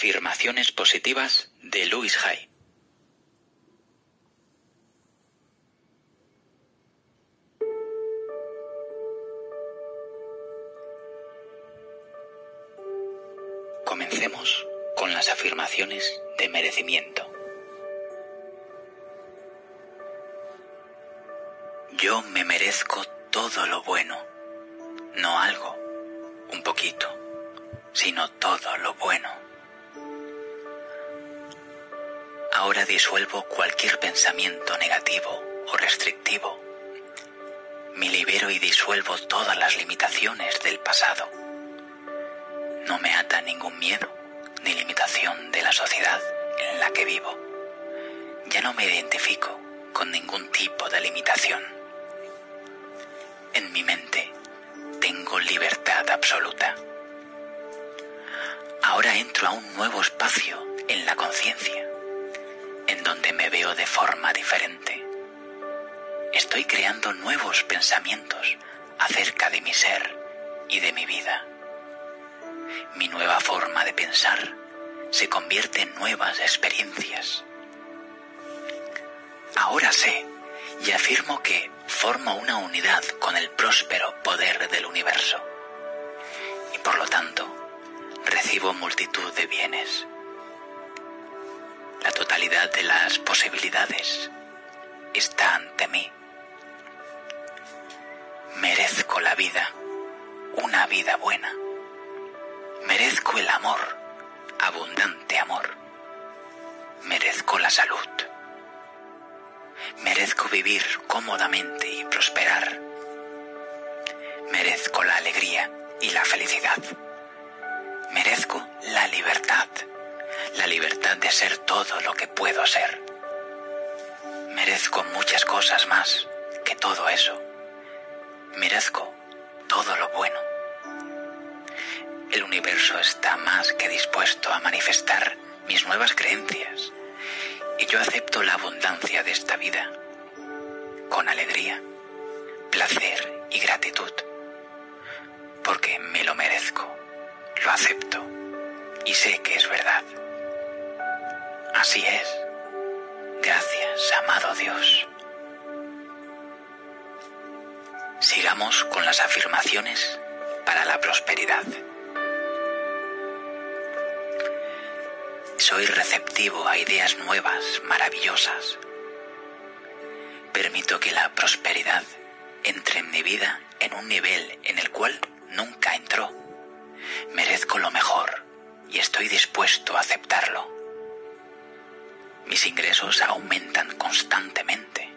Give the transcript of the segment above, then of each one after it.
Afirmaciones positivas de Louis Hay. Comencemos con las afirmaciones de merecimiento. Yo me merezco todo lo bueno, no algo, un poquito, sino todo lo bueno. Ahora disuelvo cualquier pensamiento negativo o restrictivo. Me libero y disuelvo todas las limitaciones del pasado. No me ata ningún miedo ni limitación de la sociedad en la que vivo. Ya no me identifico con ningún tipo de limitación. En mi mente tengo libertad absoluta. Ahora entro a un nuevo espacio en la conciencia, en donde me veo de forma diferente. Estoy creando nuevos pensamientos acerca de mi ser y de mi vida. Mi nueva forma de pensar se convierte en nuevas experiencias. Ahora sé y afirmo que formo una unidad con el próspero poder del universo y por lo tanto recibo multitud de bienes. La totalidad de las posibilidades está ante mí. Merezco la vida, una vida buena. Merezco el amor, abundante amor. Merezco la salud. Merezco vivir cómodamente y prosperar. Merezco la alegría y la felicidad. Merezco la libertad, la libertad de ser todo lo que puedo ser. Merezco muchas cosas más que todo eso. Merezco todo lo bueno. El universo está más que dispuesto a manifestar mis nuevas creencias y yo acepto la abundancia de esta vida con alegría, placer y gratitud, porque me lo merezco, lo acepto y sé que es verdad. Así es. Gracias, amado Dios. Sigamos con las afirmaciones para la prosperidad. Soy receptivo a ideas nuevas, maravillosas. Permito que la prosperidad entre en mi vida en un nivel en el cual nunca entró. Merezco lo mejor y estoy dispuesto a aceptarlo. Mis ingresos aumentan constantemente.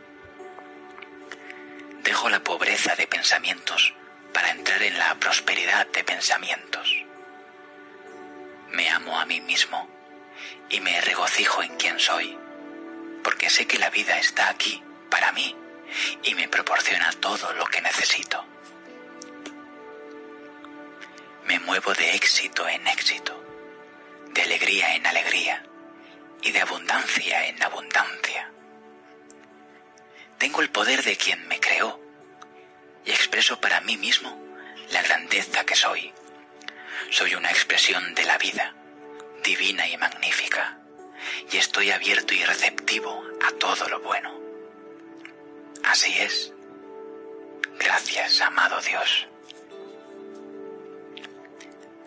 Dejo la pobreza de pensamientos para entrar en la prosperidad de pensamientos. Me amo a mí mismo y me regocijo en quien soy, porque sé que la vida está aquí para mí y me proporciona todo lo que necesito. Me muevo de éxito en éxito, de alegría en alegría y de abundancia en abundancia. Tengo el poder de quien me creó y expreso para mí mismo la grandeza que soy. Soy una expresión de la vida, divina y magnífica, y estoy abierto y receptivo a todo lo bueno. Así es. Gracias, amado Dios.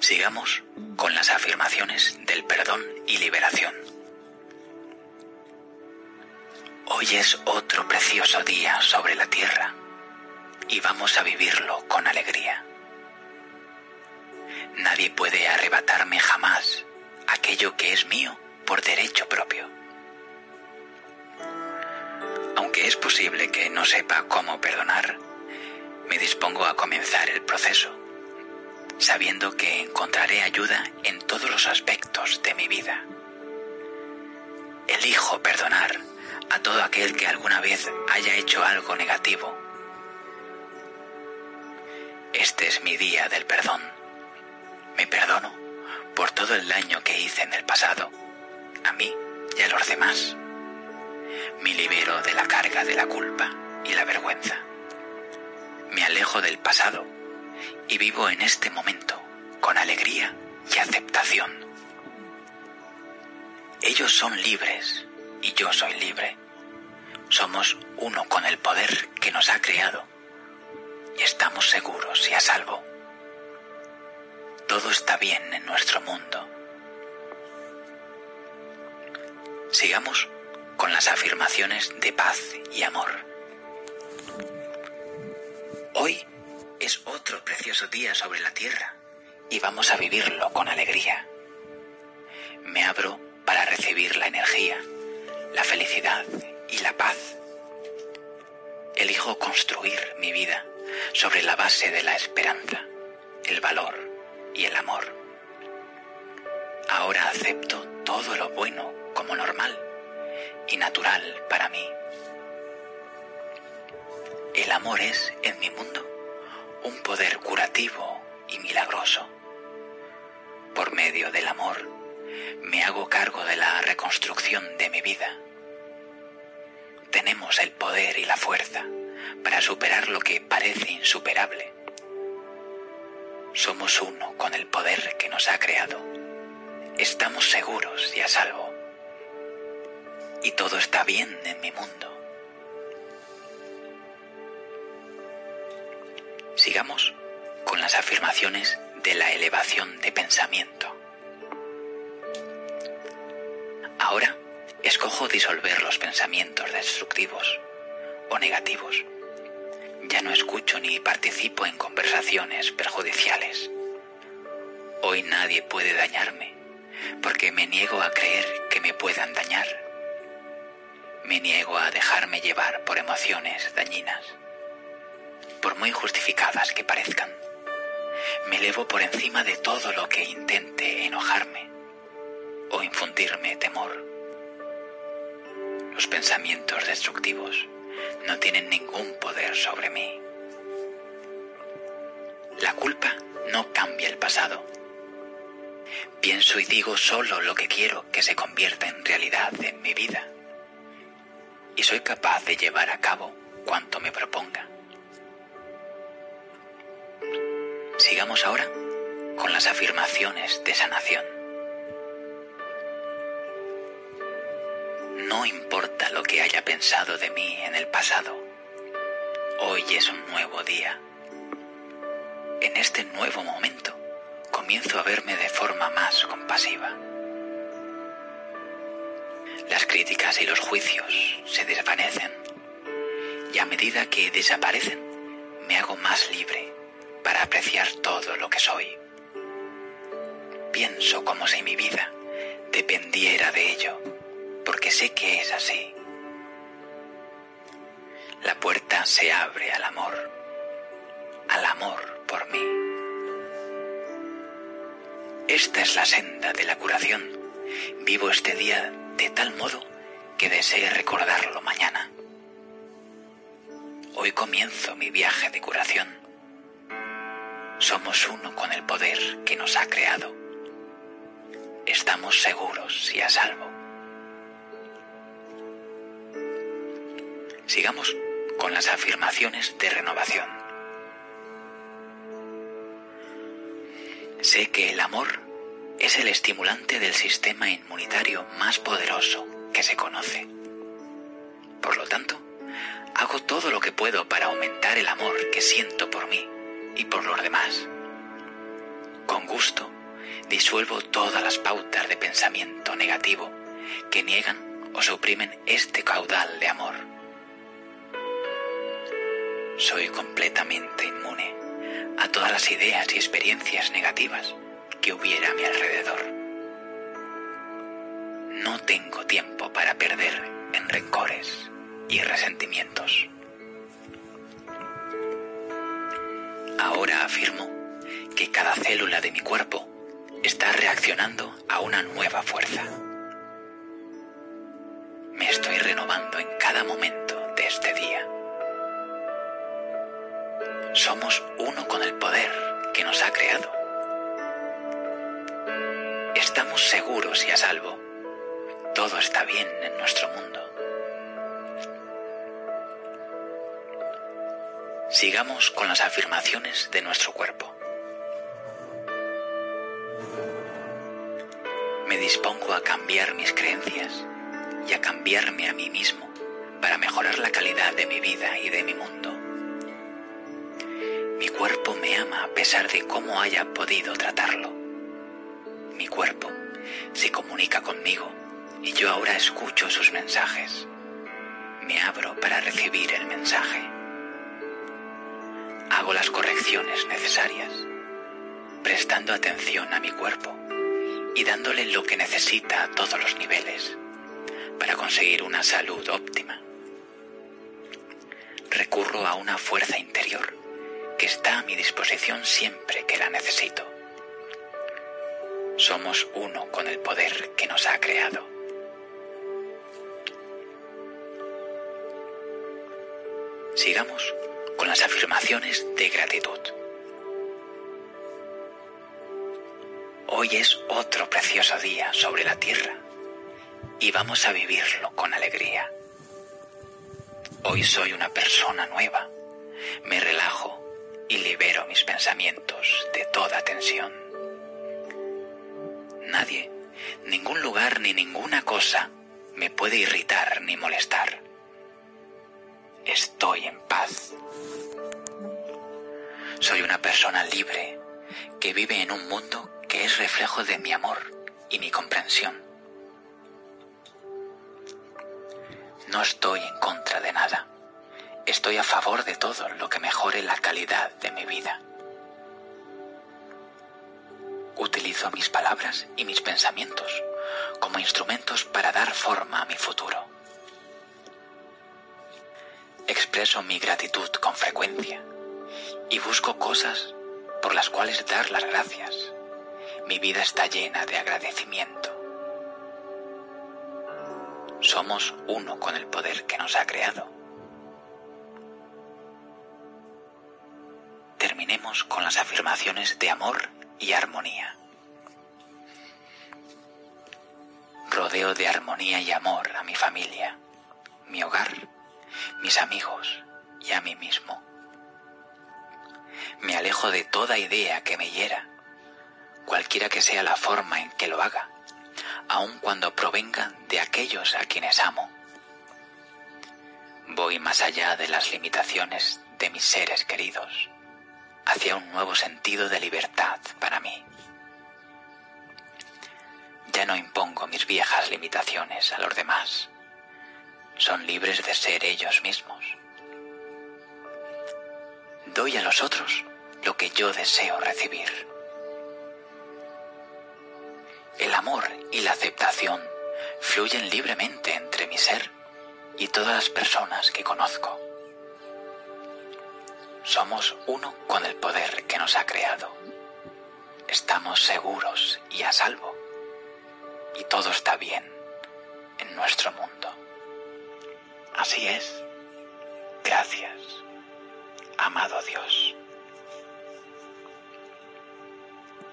Sigamos con las afirmaciones del perdón y liberación. Hoy es otro precioso día sobre la tierra y vamos a vivirlo con alegría. Nadie puede arrebatarme jamás aquello que es mío por derecho propio. Aunque es posible que no sepa cómo perdonar, me dispongo a comenzar el proceso, sabiendo que encontraré ayuda en todos los aspectos de mi vida. Elijo perdonar a todo aquel que alguna vez haya hecho algo negativo. Este es mi día del perdón. Me perdono por todo el daño que hice en el pasado, a mí y a los demás. Me libero de la carga de la culpa y la vergüenza. Me alejo del pasado y vivo en este momento con alegría y aceptación. Ellos son libres y yo soy libre. Somos uno con el poder que nos ha creado y estamos seguros y a salvo. Todo está bien en nuestro mundo. Sigamos con las afirmaciones de paz y amor. Hoy es otro precioso día sobre la tierra y vamos a vivirlo con alegría. Me abro para recibir la energía, la felicidad y la paz. Elijo construir mi vida sobre la base de la esperanza, el valor y el amor. Ahora acepto todo lo bueno como normal y natural para mí. El amor es, en mi mundo, un poder curativo y milagroso. Por medio del amor, me hago cargo de la reconstrucción de mi vida. Tenemos el poder y la fuerza para superar lo que parece insuperable. Somos uno con el poder que nos ha creado. Estamos seguros y a salvo. Y todo está bien en mi mundo. Sigamos con las afirmaciones de la elevación de pensamiento. Ahora escojo disolver los pensamientos destructivos o negativos. Ya no escucho ni participo en conversaciones perjudiciales. Hoy nadie puede dañarme porque me niego a creer que me puedan dañar. Me niego a dejarme llevar por emociones dañinas, por muy justificadas que parezcan. Me elevo por encima de todo lo que intente enojarme o infundirme temor. Los pensamientos destructivos no tienen ningún poder sobre mí. La culpa no cambia el pasado. Pienso y digo solo lo que quiero que se convierta en realidad en mi vida. Y soy capaz de llevar a cabo cuanto me proponga. Sigamos ahora con las afirmaciones de sanación. No importa lo que haya pensado de mí en el pasado, hoy es un nuevo día. En este nuevo momento comienzo a verme de forma más compasiva. Las críticas y los juicios se desvanecen y a medida que desaparecen me hago más libre para apreciar todo lo que soy. Pienso como si mi vida dependiera de ello porque sé que es así. La puerta se abre al amor, al amor por mí. Esta es la senda de la curación. Vivo este día de tal modo que desee recordarlo mañana. Hoy comienzo mi viaje de curación. Somos uno con el poder que nos ha creado. Estamos seguros y a salvo. Sigamos con las afirmaciones de renovación. Sé que el amor es el estimulante del sistema inmunitario más poderoso que se conoce. Por lo tanto, hago todo lo que puedo para aumentar el amor que siento por mí y por los demás. Con gusto, disuelvo todas las pautas de pensamiento negativo que niegan o suprimen este caudal de amor soy completamente inmune a todas las ideas y experiencias negativas que hubiera a mi alrededor. No tengo tiempo para perder en rencores y resentimientos. Ahora afirmo que cada célula de mi cuerpo está reaccionando a una nueva fuerza. Me estoy renovando en cada momento uno con el poder que nos ha creado. Estamos seguros y a salvo. Todo está bien en nuestro mundo. Sigamos con las afirmaciones de nuestro cuerpo. Me dispongo a cambiar mis creencias y a cambiarme a mí mismo para mejorar la calidad de mi vida y de mi mundo. Cuerpo me ama a pesar de cómo haya podido tratarlo. Mi cuerpo se comunica conmigo y yo ahora escucho sus mensajes. Me abro para recibir el mensaje. Hago las correcciones necesarias, prestando atención a mi cuerpo y dándole lo que necesita a todos los niveles para conseguir una salud óptima. Recurro a una fuerza interior que está a mi disposición siempre que la necesito. Somos uno con el poder que nos ha creado. Sigamos con las afirmaciones de gratitud. Hoy es otro precioso día sobre la tierra y vamos a vivirlo con alegría. Hoy soy una persona nueva. Me relajo y libero mis pensamientos de toda tensión. Nadie, ningún lugar ni ninguna cosa me puede irritar ni molestar. Estoy en paz. Soy una persona libre que vive en un mundo que es reflejo de mi amor y mi comprensión. No estoy en contra de nada. Estoy a favor de todo lo que mejore la calidad de mi vida. Utilizo mis palabras y mis pensamientos como instrumentos para dar forma a mi futuro. Expreso mi gratitud con frecuencia y busco cosas por las cuales dar las gracias. Mi vida está llena de agradecimiento. Somos uno con el poder que nos ha creado. Con las afirmaciones de amor y armonía. Rodeo de armonía y amor a mi familia, mi hogar, mis amigos y a mí mismo. Me alejo de toda idea que me hiera, cualquiera que sea la forma en que lo haga aun cuando provenga de aquellos a quienes amo. Voy más allá de las limitaciones de mis seres queridos, hacia un nuevo sentido de libertad para mí. Ya no impongo mis viejas limitaciones a los demás. Son libres de ser ellos mismos. Doy a los otros lo que yo deseo recibir. El amor y la aceptación fluyen libremente entre mi ser y todas las personas que conozco. Somos uno con el poder que nos ha creado. Estamos seguros y a salvo. Y todo está bien en nuestro mundo. Así es. Gracias, amado Dios.